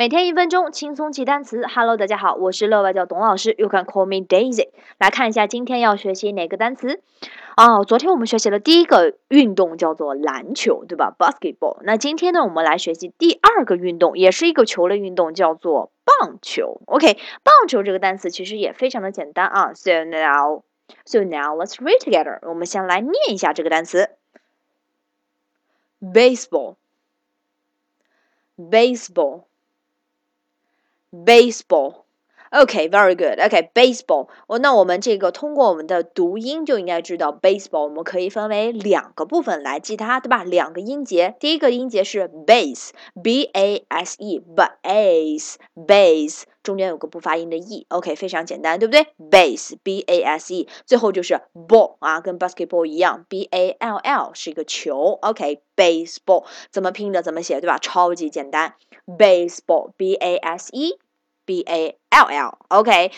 每天一分钟，轻松记单词。Hello，大家好，我是乐外教董老师，You can call me Daisy。来看一下今天要学习哪个单词哦，昨天我们学习了第一个运动叫做篮球，对吧？Basketball。那今天呢，我们来学习第二个运动，也是一个球类运动，叫做棒球。OK，棒球这个单词其实也非常的简单啊。So now，so now let's read together。我们先来念一下这个单词：baseball，baseball。Baseball, OK, very good. OK, baseball. 我，那我们这个通过我们的读音就应该知道，baseball 我们可以分为两个部分来记它，对吧？两个音节，第一个音节是 base, b a s e, base, base 中间有个不发音的 e，OK，非常简单，对不对？base, b a s e，最后就是 ball 啊，跟 basketball 一样，b a l l 是一个球，OK, baseball 怎么拼的怎么写，对吧？超级简单。baseball, B A S E B A L L. Okay.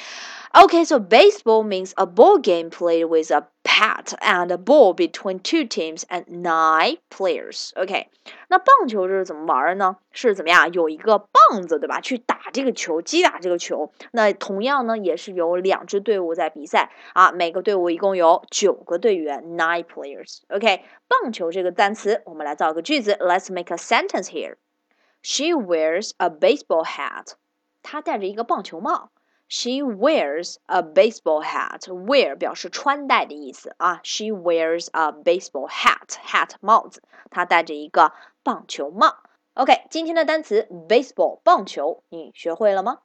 Okay, so baseball means a ball game played with a bat and a ball between two teams and nine players. OK，那棒球这是怎么玩呢？是怎么样？有一个棒子，对吧？去打这个球，击打这个球。那同样呢，也是有两支队伍在比赛啊。每个队伍一共有九个队员，nine players。OK，棒球这个单词，我们来造个句子。Let's make a sentence here. She wears a baseball hat. 她戴着一个棒球帽。 She wears a baseball hat. Wear 表示穿戴的意思啊。She wears a baseball hat. Hat 帽子。她戴着一个棒球帽。OK，今天的单词 baseball 棒球，你学会了吗？